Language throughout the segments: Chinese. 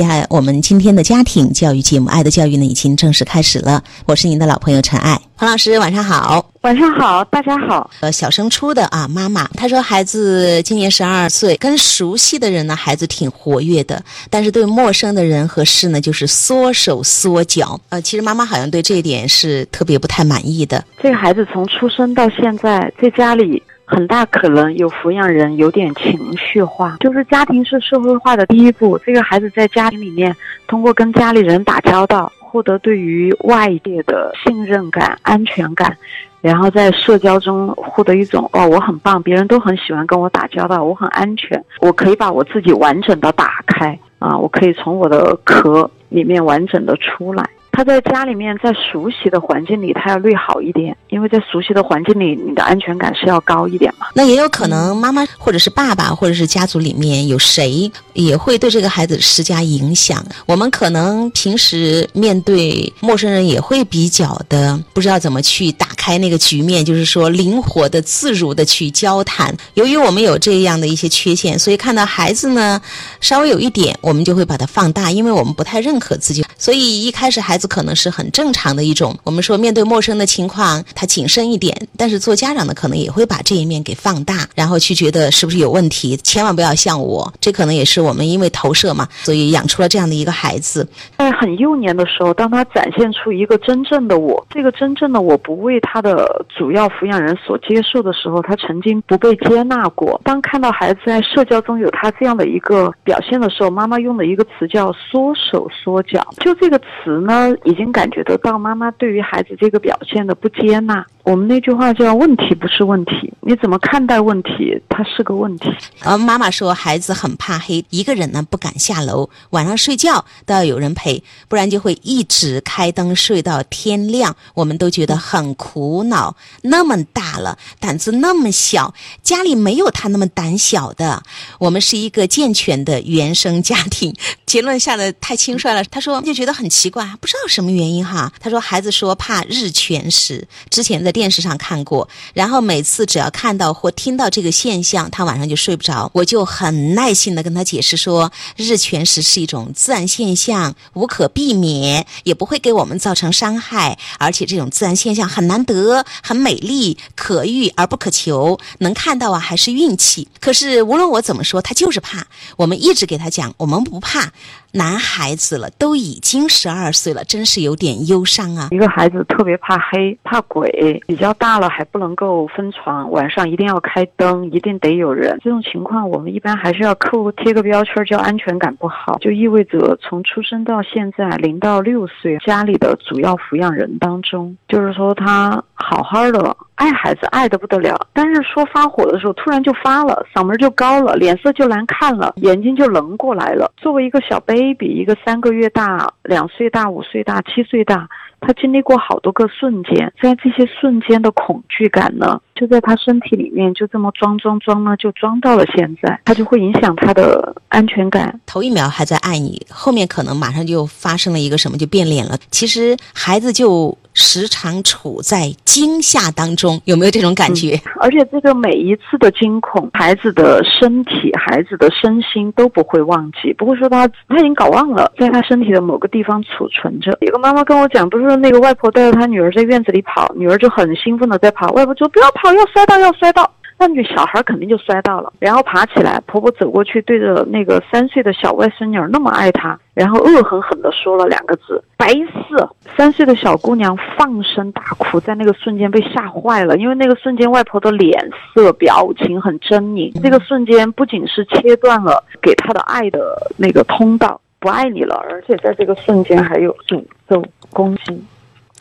呀，我们今天的家庭教育节目《爱的教育》呢，已经正式开始了。我是您的老朋友陈爱，彭老师，晚上好。晚上好，大家好。呃，小升初的啊，妈妈，她说孩子今年十二岁，跟熟悉的人呢，孩子挺活跃的，但是对陌生的人和事呢，就是缩手缩脚。呃，其实妈妈好像对这一点是特别不太满意的。这个孩子从出生到现在，在家里。很大可能有抚养人有点情绪化，就是家庭是社会化的第一步。这个孩子在家庭里面，通过跟家里人打交道，获得对于外界的信任感、安全感，然后在社交中获得一种哦，我很棒，别人都很喜欢跟我打交道，我很安全，我可以把我自己完整的打开啊，我可以从我的壳里面完整的出来。他在家里面，在熟悉的环境里，他要略好一点，因为在熟悉的环境里，你的安全感是要高一点嘛。那也有可能妈妈或者是爸爸，或者是家族里面有谁也会对这个孩子施加影响。我们可能平时面对陌生人也会比较的不知道怎么去打开那个局面，就是说灵活的、自如的去交谈。由于我们有这样的一些缺陷，所以看到孩子呢稍微有一点，我们就会把它放大，因为我们不太认可自己，所以一开始孩子。可能是很正常的一种。我们说面对陌生的情况，他谨慎一点。但是做家长的可能也会把这一面给放大，然后去觉得是不是有问题，千万不要像我。这可能也是我们因为投射嘛，所以养出了这样的一个孩子。在很幼年的时候，当他展现出一个真正的我，这个真正的我不为他的主要抚养人所接受的时候，他曾经不被接纳过。当看到孩子在社交中有他这样的一个表现的时候，妈妈用的一个词叫“缩手缩脚”。就这个词呢？已经感觉得到妈妈对于孩子这个表现的不接纳。我们那句话叫“问题不是问题”，你怎么看待问题，它是个问题。而妈妈说孩子很怕黑，一个人呢不敢下楼，晚上睡觉都要有人陪，不然就会一直开灯睡到天亮。我们都觉得很苦恼。那么大了，胆子那么小，家里没有他那么胆小的。我们是一个健全的原生家庭。结论下的太轻率了。他说就觉得很奇怪，不知道什么原因哈。他说孩子说怕日全食，之前在。电视上看过，然后每次只要看到或听到这个现象，他晚上就睡不着。我就很耐心的跟他解释说，日全食是一种自然现象，无可避免，也不会给我们造成伤害。而且这种自然现象很难得，很美丽，可遇而不可求，能看到啊还是运气。可是无论我怎么说，他就是怕。我们一直给他讲，我们不怕。男孩子了，都已经十二岁了，真是有点忧伤啊。一个孩子特别怕黑，怕鬼，比较大了还不能够分床，晚上一定要开灯，一定得有人。这种情况，我们一般还是要扣贴个标签，叫安全感不好，就意味着从出生到现在零到六岁，家里的主要抚养人当中，就是说他好好的。爱孩子爱的不得了，但是说发火的时候突然就发了，嗓门就高了，脸色就难看了，眼睛就棱过来了。作为一个小 baby，一个三个月大、两岁大、五岁大、七岁大。他经历过好多个瞬间，在这些瞬间的恐惧感呢，就在他身体里面就这么装装装呢，就装到了现在，他就会影响他的安全感。头一秒还在爱你，后面可能马上就发生了一个什么，就变脸了。其实孩子就时常处在惊吓当中，有没有这种感觉？而且这个每一次的惊恐，孩子的身体、孩子的身心都不会忘记，不会说他他已经搞忘了，在他身体的某个地方储存着。有个妈妈跟我讲，不是说。那个外婆带着她女儿在院子里跑，女儿就很兴奋的在跑，外婆说不要跑，要摔到，要摔到。那女小孩肯定就摔到了，然后爬起来，婆婆走过去，对着那个三岁的小外孙女那么爱她，然后恶狠狠地说了两个字：白色。三岁的小姑娘放声大哭，在那个瞬间被吓坏了，因为那个瞬间外婆的脸色表情很狰狞，这个瞬间不仅是切断了给她的爱的那个通道。不爱你了，而且在这个瞬间还有诅咒、攻击、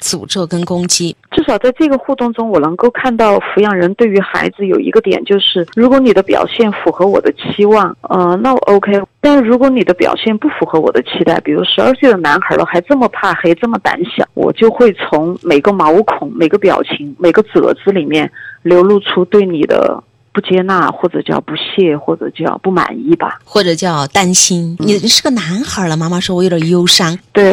诅咒跟攻击。至少在这个互动中，我能够看到抚养人对于孩子有一个点，就是如果你的表现符合我的期望，呃，那我 OK；但如果你的表现不符合我的期待，比如十二岁的男孩了，还这么怕黑，这么胆小，我就会从每个毛孔、每个表情、每个褶子里面流露出对你的。不接纳，或者叫不屑，或者叫不满意吧，或者叫担心。你是个男孩了，妈妈说我有点忧伤。对。